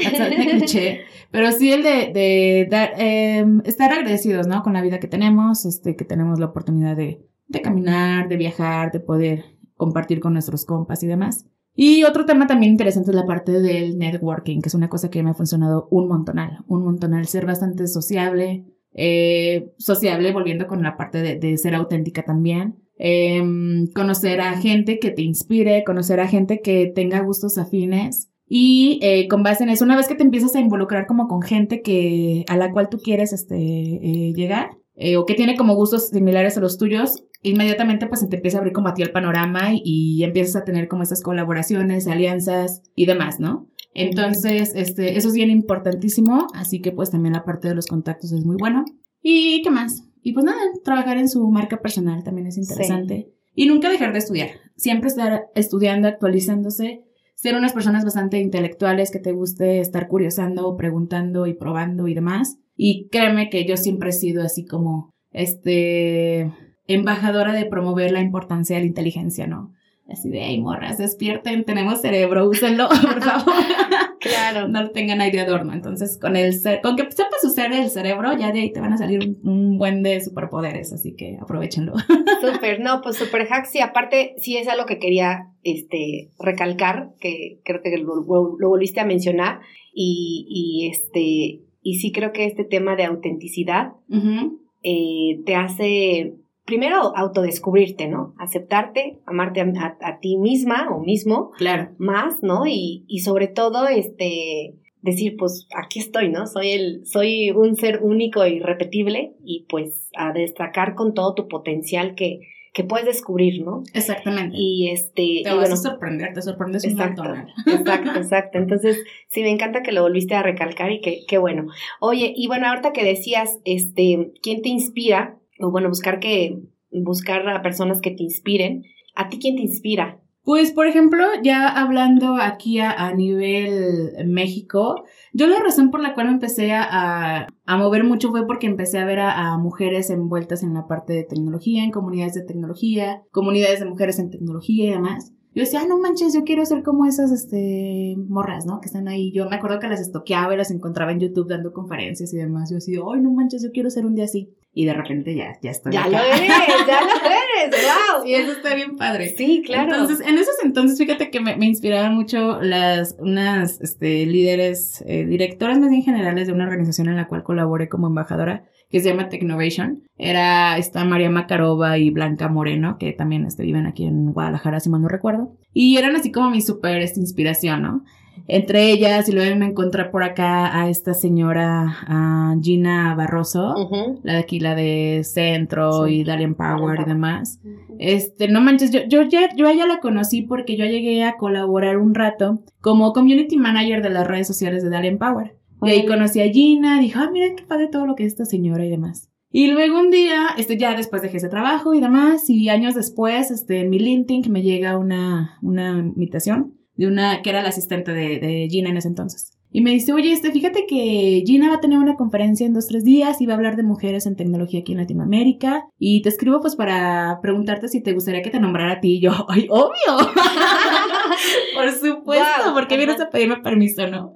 Cliché, pero sí el de, de dar, eh, estar agradecidos, ¿no? Con la vida que tenemos, este, que tenemos la oportunidad de, de caminar, de viajar, de poder compartir con nuestros compas y demás. Y otro tema también interesante es la parte del networking, que es una cosa que me ha funcionado un montonal, un montonal, ser bastante sociable, eh, sociable, volviendo con la parte de, ser auténtica también. Em, conocer a gente que te inspire, conocer a gente que tenga gustos afines y eh, con base en eso, una vez que te empiezas a involucrar como con gente que a la cual tú quieres este, eh, llegar o que tiene como gustos similares a los tuyos, inmediatamente pues te empieza a abrir como a ti el panorama y, empiezas a tener como esas colaboraciones, alianzas y demás, ¿no? Entonces, este, eso es bien importantísimo, así que pues también la parte de los contactos es muy bueno. ¿Y qué más? Y pues nada, trabajar en su marca personal también es interesante. Y nunca dejar de estudiar, siempre estar estudiando, actualizándose, ser unas personas bastante intelectuales que te guste estar curiosando, preguntando y probando y demás. Y créeme que yo siempre he sido así como, este, embajadora de promover la importancia de la inteligencia, ¿no? Así de, hey, morras, despierten, tenemos cerebro, úsenlo, [laughs] por favor. [laughs] claro. No lo tengan ahí de adorno. Entonces, con el con que sepas usar el cerebro, ya de ahí te van a salir un, buen de superpoderes, así que aprovechenlo. [laughs] Súper, no, pues super hacks, y aparte, sí es algo que quería este, recalcar, que creo que lo, volviste a mencionar, y, y, este, y sí creo que este tema de autenticidad eh, te hace primero autodescubrirte, ¿no? Aceptarte, amarte a, ti misma o mismo. Claro. Más, ¿no? Y, y, sobre todo, este, decir, pues aquí estoy, ¿no? Soy el, soy un ser único e irrepetible y pues a destacar con todo tu potencial que, que puedes descubrir, ¿no? Exactamente. Y este. Te vas a sorprender, te sorprendes exacto, un montón. Exacto, [laughs] exacto. Entonces, sí, me encanta que lo volviste a recalcar y que, qué bueno. Oye, y bueno, ahorita que decías, este, ¿quién te inspira? O bueno, buscar que, buscar a personas que te inspiren. ¿A ti quién te inspira? Pues, por ejemplo, ya hablando aquí a, nivel México, yo la razón por la cual empecé a, a, mover mucho fue porque empecé a ver a, mujeres envueltas en la parte de tecnología, en comunidades de tecnología, comunidades de mujeres en tecnología y demás. Yo decía, ah, no manches, yo quiero ser como esas, este, morras, ¿no? Que están ahí. Yo me acuerdo que las estoqueaba y las encontraba en YouTube dando conferencias y demás. Yo decía, ay, no manches, yo quiero ser un día así. Y de repente ya, ya estoy Ya lo eres, ya lo eres, wow. Y eso está bien padre. Sí, claro. Entonces, en esos entonces, fíjate que me, me inspiraban mucho las, unas, este, líderes, eh, directoras más bien generales de una organización en la cual colaboré como embajadora que se llama Technovation. Era esta María Macarova y Blanca Moreno, que también este, viven aquí en Guadalajara, si mal no recuerdo. Y eran así como mi super esta inspiración, ¿no? Entre ellas, y luego me encontré por acá a esta señora, a Gina Barroso, la de aquí, la de Centro y Dalian Power y demás. Este, no manches, yo, yo, ya, yo ya la conocí porque yo llegué a colaborar un rato como community manager de las redes sociales de Dalian Power. Y ahí conocí a Gina, dijo, ah, mira qué padre todo lo que es esta señora y demás. Y luego un día, este, ya después dejé ese trabajo y demás, y años después, este, en mi LinkedIn me llega una, una invitación de una, que era la asistente de, de Gina en ese entonces. Y me dice, oye, este, fíjate que Gina va a tener una conferencia en dos, tres días y va a hablar de mujeres en tecnología aquí en Latinoamérica. Y te escribo pues para preguntarte si te gustaría que te nombrara a ti. Y yo, [laughs] ¡ay, obvio! [laughs] Por supuesto, porque vienes a pedirme permiso, ¿no?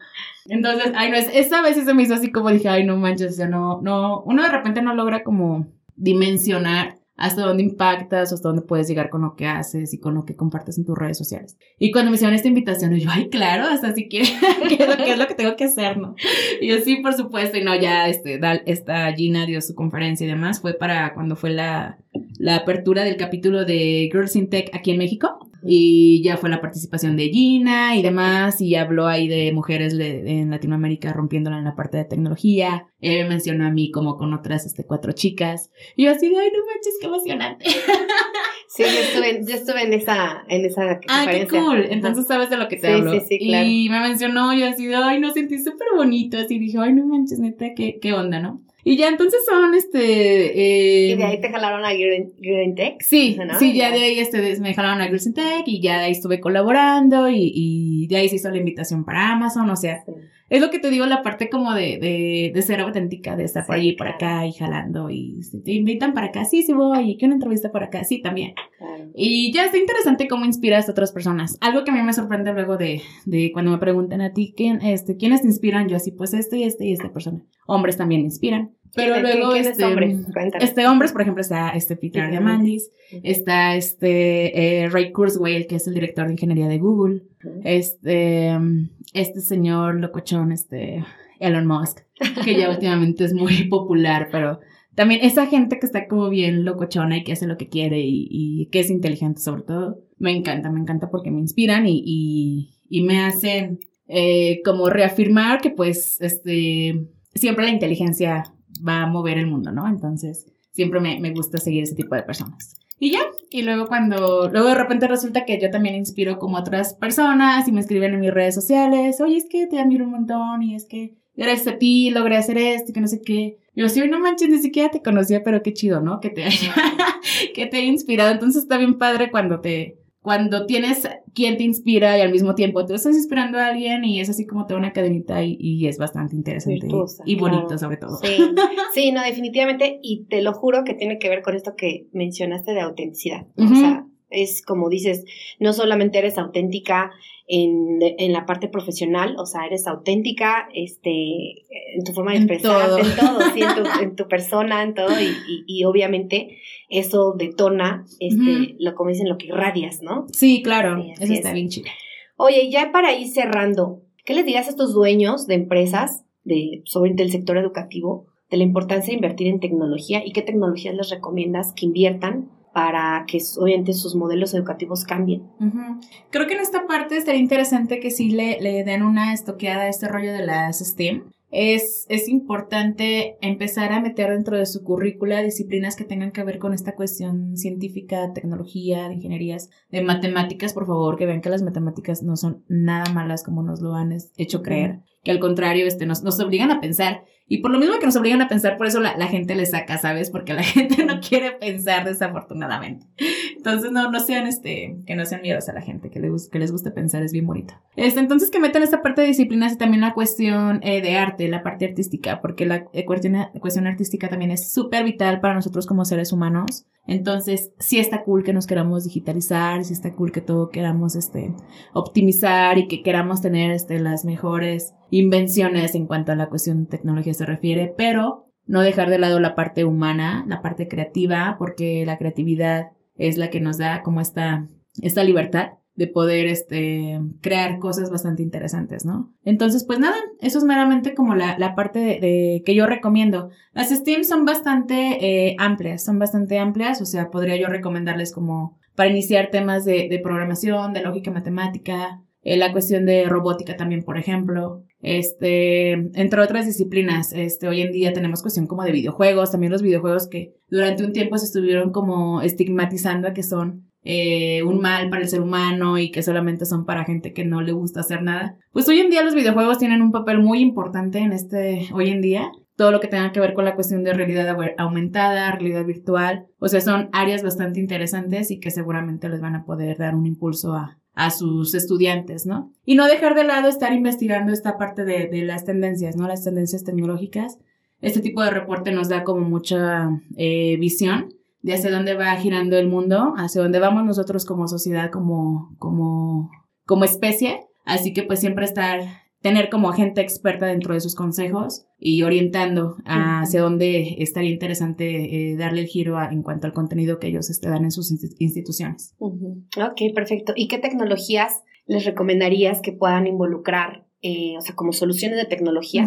Entonces, ay, no, es, esa vez se me hizo así como dije, ay, no manches, o sea, no, no, uno de repente no logra como dimensionar hasta dónde impactas, hasta dónde puedes llegar con lo que haces y con lo que compartes en tus redes sociales. Y cuando me hicieron esta invitación, yo, ay, claro, hasta si quieres, [laughs] ¿qué es, lo, que tengo que hacer, no? Y yo, sí, por supuesto, y no, ya, este, esta Gina dio su conferencia y demás, fue para cuando fue la, la apertura del capítulo de Girls in Tech aquí en México y ya fue la participación de Gina y demás, y habló ahí de mujeres en Latinoamérica rompiéndola en la parte de tecnología. Él me mencionó a mí como con otras este, cuatro chicas. Y yo así de, ay, no manches, qué emocionante. [laughs] Sí, yo estuve, yo estuve en esa, en esa Ah, qué cool. Entonces sabes de lo que te hablo. Sí, sí, claro. Y me mencionó, yo así de, ay, no sentí súper bonito. Así dije, ay, no manches, neta, qué, qué onda, ¿no? Y ya entonces son este. Eh, ¿Y de ahí te jalaron a Green Tech? Sí, sí, ya de ahí este, me jalaron a Green Tech y ya de ahí estuve colaborando y, y de ahí se hizo la invitación para Amazon, o sea. Es lo que te digo, la parte como de, de, de ser auténtica, de estar por allí, por acá y jalando. Y si te invitan para acá, sí, sí voy. Y que una entrevista por acá, sí, también. Y ya está interesante cómo inspiras a otras personas. Algo que a mí me sorprende luego de, de cuando me preguntan a ti, ¿quién, este, ¿quiénes te inspiran? Yo así, pues este y este y esta persona. Hombres también me inspiran. Pero luego, este, hombres? este, hombres, por ejemplo, está este Peter Diamandis, está este eh, Ray Kurzweil, que es el director de ingeniería de Google, este, este señor locochón, este Elon Musk, que ya [laughs] últimamente es muy popular, pero también esa gente que está como bien locochona y que hace lo que quiere y, que es inteligente sobre todo, me encanta, me encanta porque me inspiran y, y, me hacen eh, como reafirmar que pues este siempre la inteligencia va a mover el mundo, ¿no? Entonces, siempre me, me gusta seguir ese tipo de personas. Y ya, y luego cuando, luego de repente resulta que yo también inspiro como otras personas y me escriben en mis redes sociales, oye, es que te admiro un montón y es que gracias a ti logré hacer esto y que no sé qué. Yo sí, no manches, ni siquiera te conocía, pero qué chido, ¿no? Que te [laughs] que te haya inspirado. Entonces está bien padre cuando te, cuando tienes quien te inspira y al mismo tiempo tú estás inspirando a alguien y es así como toda una cadenita y, es bastante interesante y, bonito sobre todo. Sí. sí, no, definitivamente y te lo juro que tiene que ver con esto que mencionaste de autenticidad. O sea, es como dices, no solamente eres auténtica en, en, la parte profesional, o sea, eres auténtica este, en tu forma de expresarte, en todo, sí, en, tu, [laughs] en tu, persona, en todo, y, y, obviamente eso detona, este, lo como dicen, lo que irradias, ¿no? Sí, claro, eso está bien chido. Oye, ya para ir cerrando, ¿qué les dirías a estos dueños de empresas, de, sobre el sector educativo, de la importancia de invertir en tecnología y qué tecnologías les recomiendas que inviertan para que obviamente sus modelos educativos cambien. Creo que en esta parte estaría interesante que sí le, le den una estoqueada a este rollo de las STEM. Es, es importante empezar a meter dentro de su currícula disciplinas que tengan que ver con esta cuestión científica, tecnología, de ingenierías, de matemáticas, por favor, que vean que las matemáticas no son nada malas como nos lo han hecho creer, que al contrario este, nos, nos obligan a pensar y por lo mismo que nos obligan a pensar, por eso la, la, gente le saca, ¿sabes? Porque la [laughs] gente no quiere pensar desafortunadamente. Entonces, no, no sean, este, que no sean miedos a la gente, que les, que les guste pensar, es bien bonito. Este, entonces, que metan esta parte de disciplinas y también la cuestión eh, de arte, la parte artística, porque la eh, cuestión, cuestión artística también es súper vital para nosotros como seres humanos. Entonces, sí está cool que nos queramos digitalizar, sí está cool que todo queramos, este, optimizar y que queramos tener, este, las mejores invenciones en cuanto a la cuestión de tecnología se refiere, pero no dejar de lado la parte humana, la parte creativa, porque la creatividad es la que nos da como esta, esta libertad de poder este, crear cosas bastante interesantes, ¿no? Entonces, pues nada, eso es meramente como la, la parte de, que yo recomiendo. Las STEAM son bastante eh, amplias, son bastante amplias, o sea, podría yo recomendarles como para iniciar temas de, de programación, de lógica matemática, eh, la cuestión de robótica también, por ejemplo, este, entre otras disciplinas, este, hoy en día tenemos cuestión como de videojuegos, también los videojuegos que durante un tiempo se estuvieron como estigmatizando a que son eh, un mal para el ser humano y que solamente son para gente que no le gusta hacer nada. Pues hoy en día los videojuegos tienen un papel muy importante en este, hoy en día. Todo lo que tenga que ver con la cuestión de realidad aumentada, realidad virtual. O sea, son áreas bastante interesantes y que seguramente les van a poder dar un impulso a, a sus estudiantes, ¿no? Y no dejar de lado estar investigando esta parte de, de las tendencias, ¿no? Las tendencias tecnológicas. Este tipo de reporte nos da como mucha eh, visión de hacia dónde va girando el mundo, hacia dónde vamos nosotros como sociedad, como, como, como especie. Así que pues siempre estar tener como gente experta dentro de sus consejos y orientando hacia dónde estaría interesante eh, darle el giro en cuanto al contenido que ellos este, dan en sus instituciones. Ok, perfecto. ¿Y qué tecnologías les recomendarías que puedan involucrar, eh, o sea, como soluciones de tecnología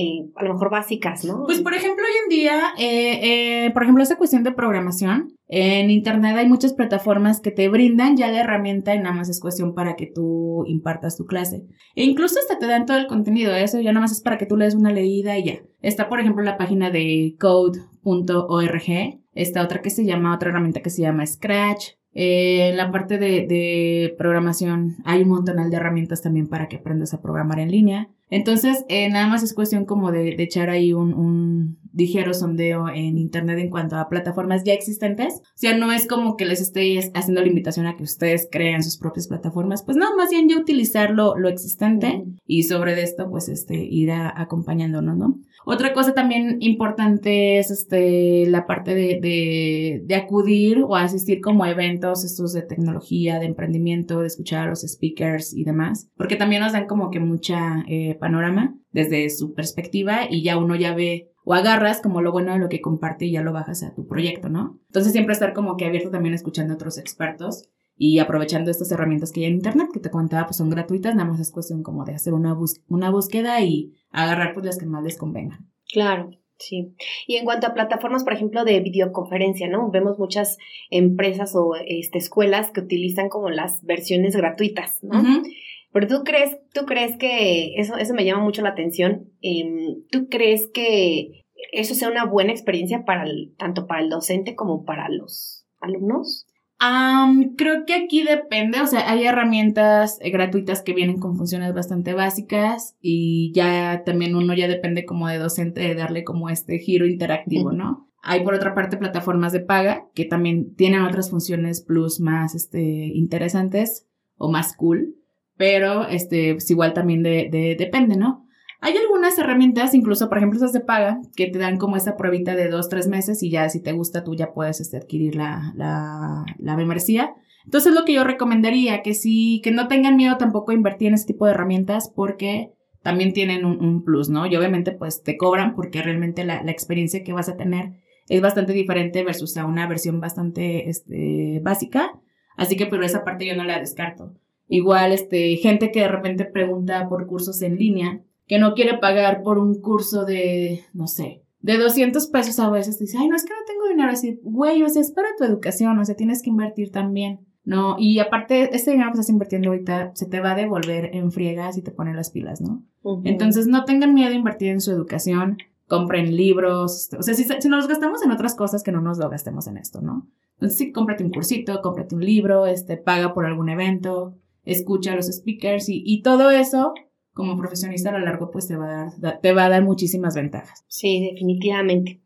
eh, a lo mejor básicas, ¿no? Pues por ejemplo, hoy en día, eh, eh, por ejemplo, esa cuestión de programación, en Internet hay muchas plataformas que te brindan ya la herramienta y nada más es cuestión para que tú impartas tu clase. E incluso hasta te dan todo el contenido, eso ya nada más es para que tú lees una leída y ya. Está, por ejemplo, la página de code.org, está otra que se llama, otra herramienta que se llama Scratch, en la parte de, programación hay un montón de herramientas también para que aprendas a programar en línea. Entonces, eh, nada más es cuestión como de, de echar ahí un, un, ligero sondeo en Internet en cuanto a plataformas ya existentes. O sea, no es como que les esté haciendo la invitación a que ustedes creen sus propias plataformas, pues no, más bien ya utilizar lo, existente y sobre esto, pues, este, ir acompañándonos, ¿no? Otra cosa también importante es este, la parte de, de, de, acudir o asistir como a eventos estos de tecnología, de emprendimiento, de escuchar a los speakers y demás, porque también nos dan como que mucha eh, panorama desde su perspectiva y ya uno ya ve o agarras como lo bueno de lo que comparte y ya lo bajas a tu proyecto, ¿no? Entonces siempre estar como que abierto también escuchando a otros expertos y aprovechando estas herramientas que hay en internet que te contaba pues son gratuitas, nada más es cuestión como de hacer una, una búsqueda y agarrar pues las que más les convengan. Claro. Sí. Y en cuanto a plataformas, por ejemplo, de videoconferencia, ¿no? Vemos muchas empresas o este, escuelas que utilizan como las versiones gratuitas, ¿no? Pero tú crees, tú crees que eso, eso me llama mucho la atención. Em, ¿Tú crees que eso sea una buena experiencia para el, tanto para el docente como para los alumnos? Creo que aquí depende, o sea, hay herramientas eh, gratuitas que vienen con funciones bastante básicas y ya también uno ya depende como de docente de darle como este giro interactivo, ¿no? Hay por otra parte plataformas de paga que también tienen otras funciones plus más este, interesantes o más cool, pero este, pues igual también de, de, depende, ¿no? Hay algunas herramientas, incluso por ejemplo esas de paga, que te dan como esa pruebita de dos, tres meses y ya si te gusta tú ya puedes este, adquirir la, la, la membresía. Entonces lo que yo recomendaría, que sí, que no tengan miedo tampoco a invertir en este tipo de herramientas porque también tienen un, plus, ¿no? Y obviamente pues te cobran porque realmente la, la, experiencia que vas a tener es bastante diferente versus a una versión bastante este, básica. Así que pero esa parte yo no la descarto. Igual, este, gente que de repente pregunta por cursos en línea, que no quiere pagar por un curso de, no sé, de 200 pesos a veces, dice, ay, no es que no tengo dinero, así, güey, o sea, es para tu educación, o sea, tienes que invertir también, ¿no? Y aparte, este dinero que estás invirtiendo ahorita se te va a devolver en friegas y te pone las pilas, ¿no? Entonces, no tengan miedo de invertir en su educación, compren libros, o sea, si, si nos gastamos en otras cosas, que no nos lo gastemos en esto, ¿no? Entonces, sí, cómprate un cursito, cómprate un libro, este, paga por algún evento, escucha a los speakers y, y todo eso como profesionista a lo largo pues te va a dar, te va a dar muchísimas ventajas. Sí, definitivamente.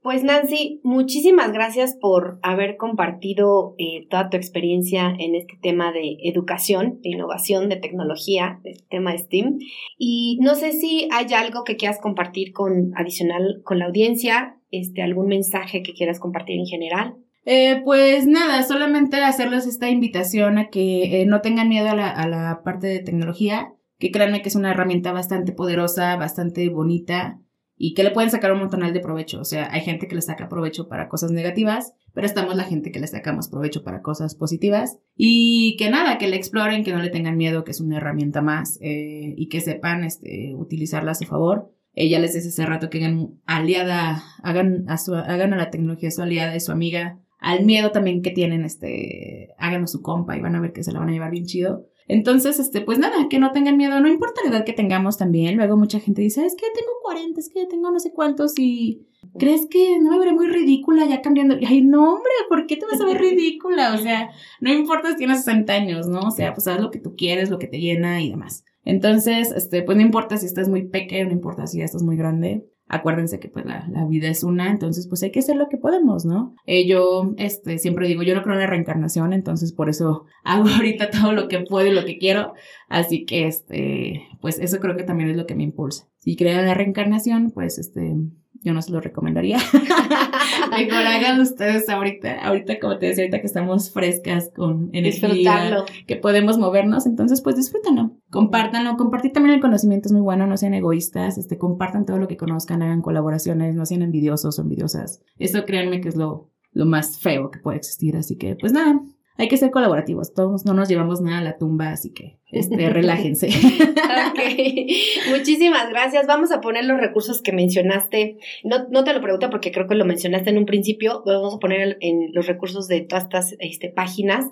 Pues Nancy, muchísimas gracias por haber compartido eh, toda tu experiencia en este tema de educación, de innovación, de tecnología, el tema de STEAM. Y no sé si hay algo que quieras compartir con adicional con la audiencia, este, algún mensaje que quieras compartir en general. Eh, pues nada, solamente hacerles esta invitación a que eh, no tengan miedo a la, a la parte de tecnología, que créanme que es una herramienta bastante poderosa, bastante bonita y que le pueden sacar un montonal de provecho. O sea, hay gente que le saca provecho para cosas negativas, pero estamos la gente que le sacamos provecho para cosas positivas. Y que nada, que le exploren, que no le tengan miedo, que es una herramienta más eh, y que sepan este, utilizarla a su favor. Ella les dice hace rato que hagan aliada, hagan a, su, hagan a la tecnología su aliada y su amiga al miedo también que tienen, este, háganos su compa y van a ver que se la van a llevar bien chido. Entonces, este, pues nada, que no tengan miedo, no importa la edad que tengamos también. Luego mucha gente dice, es que tengo 40, es que tengo no sé cuántos y ¿crees que no me veré muy ridícula ya cambiando? Ay, no, hombre, ¿por qué te vas a ver ridícula? O sea, no importa si tienes 60 años, ¿no? O sea, pues haz lo que tú quieres, lo que te llena y demás. Entonces, este, pues no importa si estás muy pequeño, no importa si ya estás muy grande acuérdense que pues la, vida es una, entonces pues hay que hacer lo que podemos, ¿no? Eh, yo este, siempre digo, yo no creo en la reencarnación, entonces por eso [laughs] hago ahorita todo lo que puedo y lo que quiero, así que este, pues eso creo que también es lo que me impulsa. si creen en la reencarnación, pues este, yo no se lo recomendaría. [laughs] Mejor hagan ustedes ahorita, ahorita como te decía, ahorita que estamos frescas con energía, que podemos movernos, entonces pues disfrútenlo, compártanlo, compartir también el conocimiento es muy bueno, no sean egoístas, este, compartan todo lo que conozcan, hagan colaboraciones, no sean envidiosos o envidiosas. Eso créanme que es lo, lo más feo que puede existir, así que pues nada, hay que ser colaborativos, todos no nos llevamos nada a la tumba, así que este, [laughs] relájense. ok, muchísimas gracias. Vamos a poner los recursos que mencionaste. No, no te lo pregunto porque creo que lo mencionaste en un principio. Vamos a poner en los recursos de todas estas este, páginas.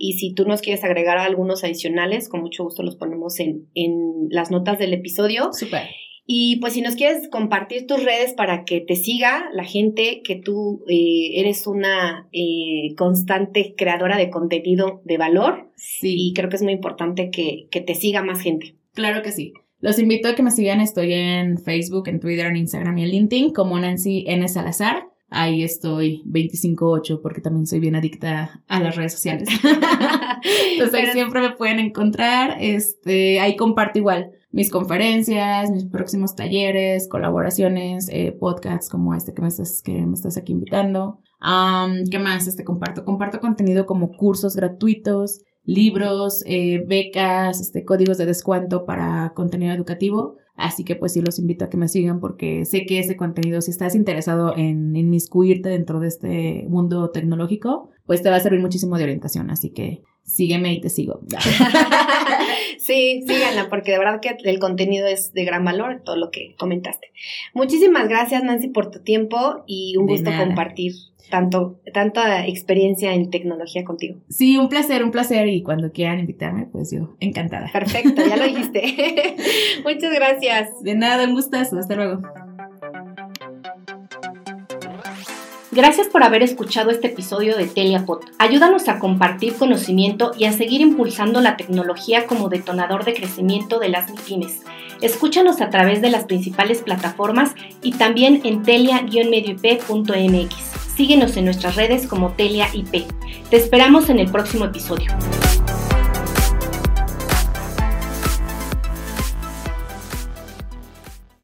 Y si tú nos quieres agregar algunos adicionales, con mucho gusto los ponemos en, en las notas del episodio. Súper. Y pues si nos quieres compartir tus redes para que te siga la gente, que tú eh, eres una eh, constante creadora de contenido de valor. Sí. Y creo que es muy importante que, que te siga más gente. Claro que sí. Los invito a que me sigan. Estoy en Facebook, en Twitter, en Instagram y en LinkedIn como Nancy N. Salazar. Ahí estoy 25-8 porque también soy bien adicta a las redes sociales. [laughs] Entonces ahí siempre me pueden encontrar. Este, ahí comparto igual mis conferencias, mis próximos talleres, colaboraciones, eh, podcasts como este que me estás, que me estás aquí invitando. ¿Qué más? Este comparto, comparto contenido como cursos gratuitos, libros, eh, becas, este, códigos de descuento para contenido educativo. Así que pues sí los invito a que me sigan porque sé que ese contenido, si estás interesado en inmiscuirte dentro de este mundo tecnológico, pues te va a servir muchísimo de orientación. Así que sígueme y te sigo. [laughs] sí, síganla, porque de verdad que el contenido es de gran valor, todo lo que comentaste. Muchísimas gracias, Nancy, por tu tiempo y un gusto compartir tanto, tanta experiencia en tecnología contigo. Sí, un placer, un placer. Y cuando quieran invitarme, pues yo encantada. Perfecto, ya lo [laughs] dijiste. [laughs] Muchas gracias. De nada, un gustazo. Hasta luego. Gracias por haber escuchado este episodio de Teliapod. Ayúdanos a compartir conocimiento y a seguir impulsando la tecnología como detonador de crecimiento de las MIPIMES. Escúchanos a través de las principales plataformas y también en telia-medioip.mx. Síguenos en nuestras redes como Telia IP. Te esperamos en el próximo episodio.